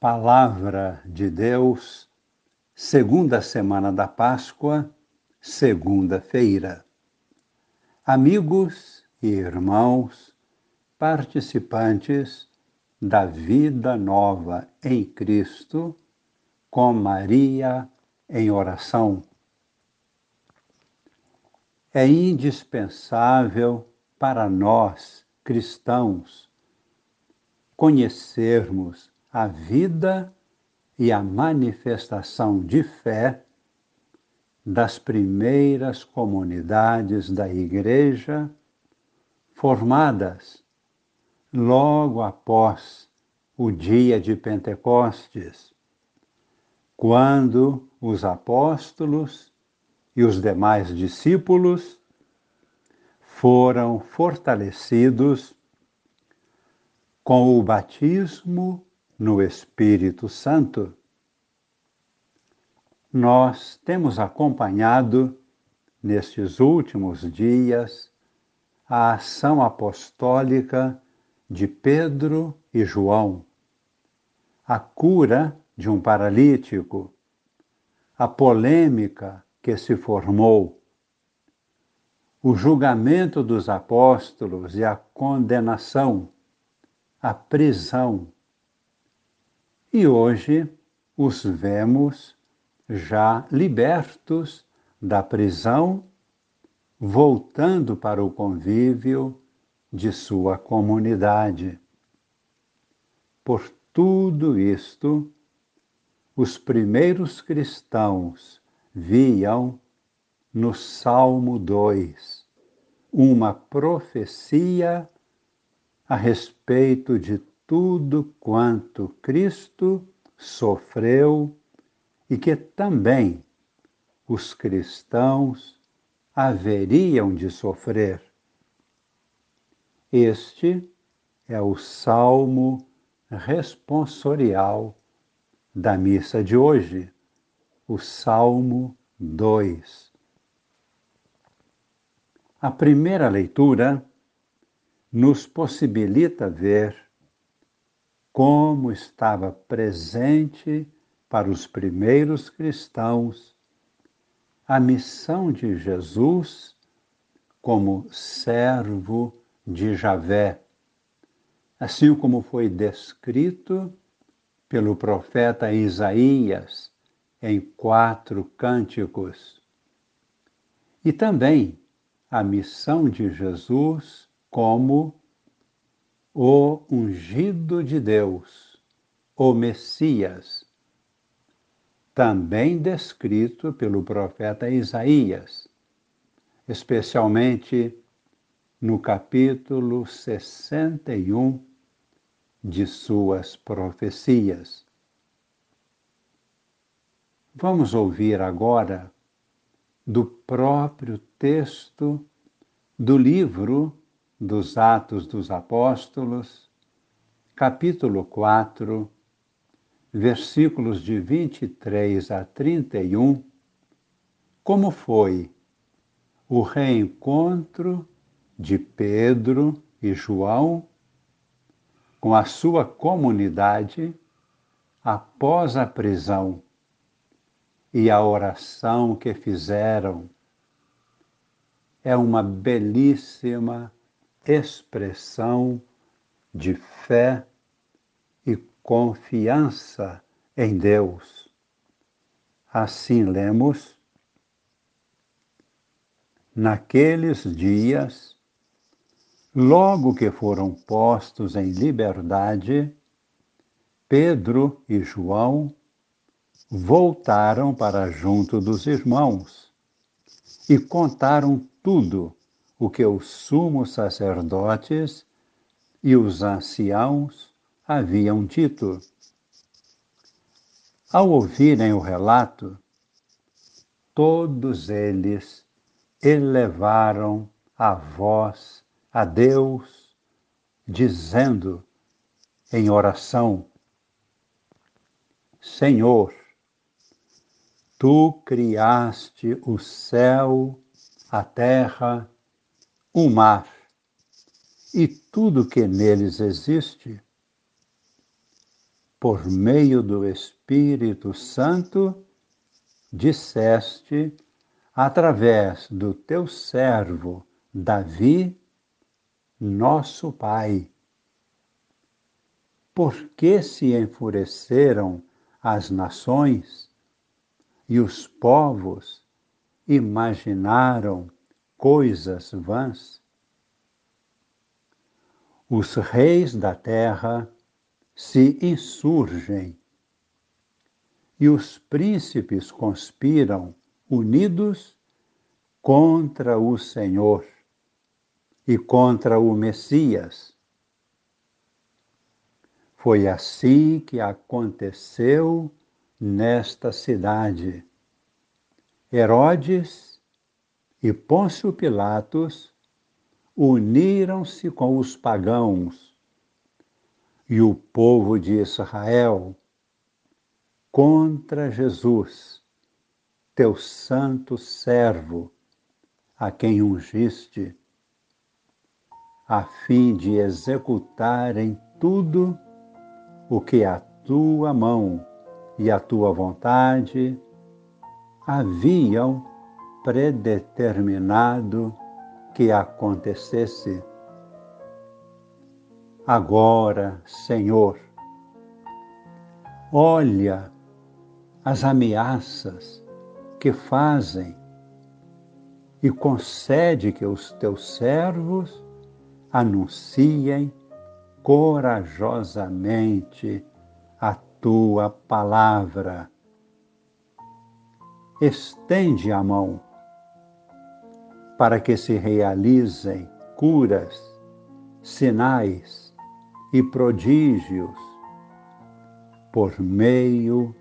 Palavra de Deus, segunda semana da Páscoa, segunda-feira. Amigos e irmãos, participantes da vida nova em Cristo, com Maria em oração. É indispensável para nós, cristãos, conhecermos a vida e a manifestação de fé das primeiras comunidades da Igreja formadas logo após o dia de Pentecostes, quando os apóstolos e os demais discípulos foram fortalecidos com o batismo no Espírito Santo. Nós temos acompanhado nestes últimos dias a ação apostólica de Pedro e João, a cura de um paralítico, a polêmica que se formou, o julgamento dos apóstolos e a condenação a prisão. E hoje os vemos já libertos da prisão, voltando para o convívio de sua comunidade. Por tudo isto, os primeiros cristãos viam no Salmo 2 uma profecia a respeito de tudo quanto Cristo sofreu e que também os cristãos haveriam de sofrer. Este é o salmo responsorial da missa de hoje, o Salmo 2. A primeira leitura nos possibilita ver como estava presente para os primeiros cristãos a missão de Jesus como servo de Javé, assim como foi descrito pelo profeta Isaías em quatro cânticos. E também a missão de Jesus como o ungido de Deus, o Messias, também descrito pelo profeta Isaías, especialmente no capítulo 61 de suas profecias. Vamos ouvir agora do próprio texto do livro dos Atos dos Apóstolos, capítulo 4, versículos de 23 a 31, como foi o reencontro de Pedro e João com a sua comunidade após a prisão e a oração que fizeram. É uma belíssima expressão de fé e confiança em Deus. Assim lemos: Naqueles dias, logo que foram postos em liberdade, Pedro e João voltaram para junto dos irmãos e contaram tudo o que os sumos sacerdotes e os anciãos haviam dito. Ao ouvirem o relato, todos eles elevaram a voz a Deus, dizendo em oração: Senhor, tu criaste o céu, a terra o mar e tudo que neles existe. por meio do Espírito Santo, disseste, através do teu servo Davi, nosso Pai. Por que se enfureceram as nações e os povos imaginaram coisas vãs? Os reis da terra se insurgem e os príncipes conspiram unidos contra o Senhor e contra o Messias. Foi assim que aconteceu nesta cidade. Herodes e Pôncio Pilatos uniram-se com os pagãos. E o povo de Israel contra Jesus, teu santo servo, a quem ungiste, a fim de executar em tudo o que a tua mão e a tua vontade haviam predeterminado que acontecesse. Agora, Senhor, olha as ameaças que fazem e concede que os teus servos anunciem corajosamente a tua palavra. Estende a mão para que se realizem curas, sinais, e prodígios por meio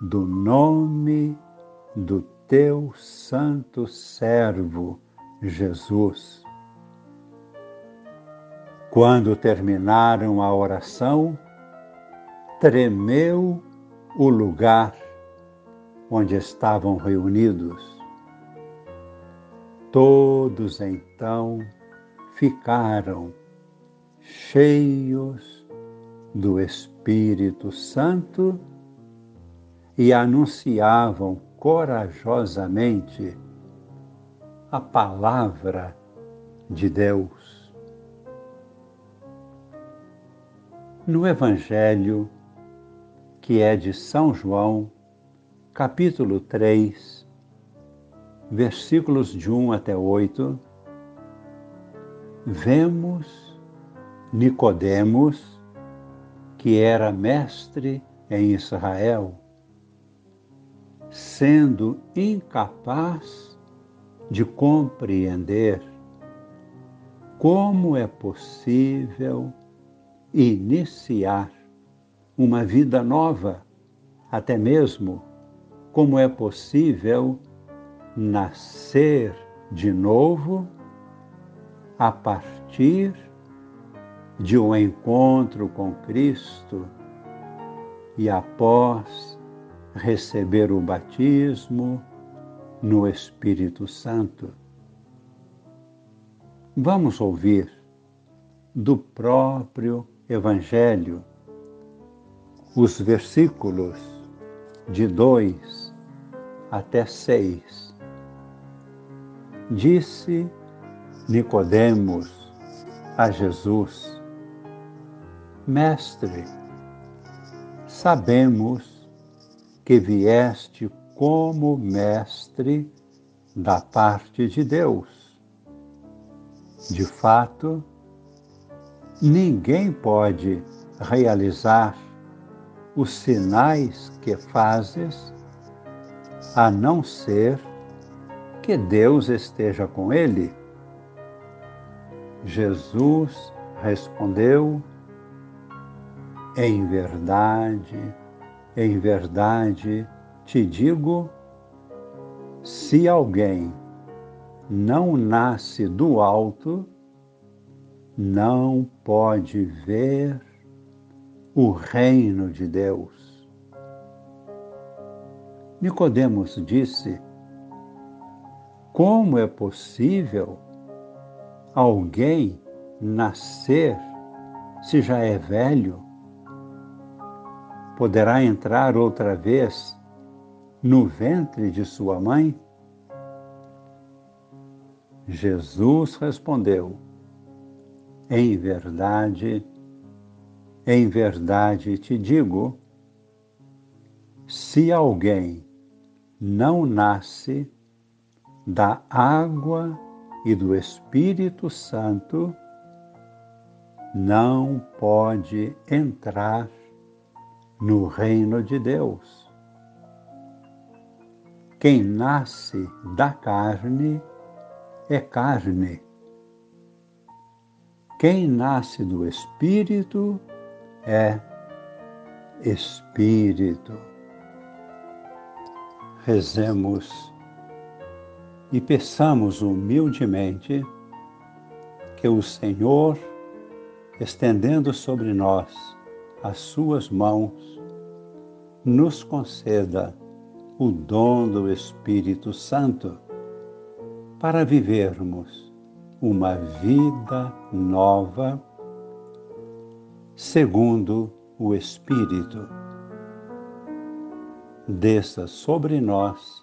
do nome do teu santo servo Jesus. Quando terminaram a oração, tremeu o lugar onde estavam reunidos. Todos então ficaram cheios do Espírito Santo e anunciavam corajosamente a palavra de Deus. No Evangelho, que é de São João, capítulo 3, versículos de 1 até 8, vemos Nicodemos, que era mestre em Israel, sendo incapaz de compreender como é possível iniciar uma vida nova, até mesmo como é possível nascer de novo a partir de um encontro com Cristo e após receber o batismo no Espírito Santo. Vamos ouvir do próprio Evangelho os versículos de 2 até 6. Disse Nicodemos a Jesus: Mestre, sabemos que vieste como mestre da parte de Deus. De fato, ninguém pode realizar os sinais que fazes a não ser que Deus esteja com ele. Jesus respondeu em verdade, em verdade te digo: se alguém não nasce do alto, não pode ver o reino de Deus. Nicodemos disse: Como é possível alguém nascer se já é velho? poderá entrar outra vez no ventre de sua mãe? Jesus respondeu: Em verdade, em verdade te digo, se alguém não nasce da água e do Espírito Santo, não pode entrar no reino de Deus. Quem nasce da carne é carne. Quem nasce do Espírito é Espírito. Rezemos e peçamos humildemente que o Senhor, estendendo sobre nós as suas mãos, nos conceda o dom do Espírito Santo para vivermos uma vida nova segundo o Espírito. Desça sobre nós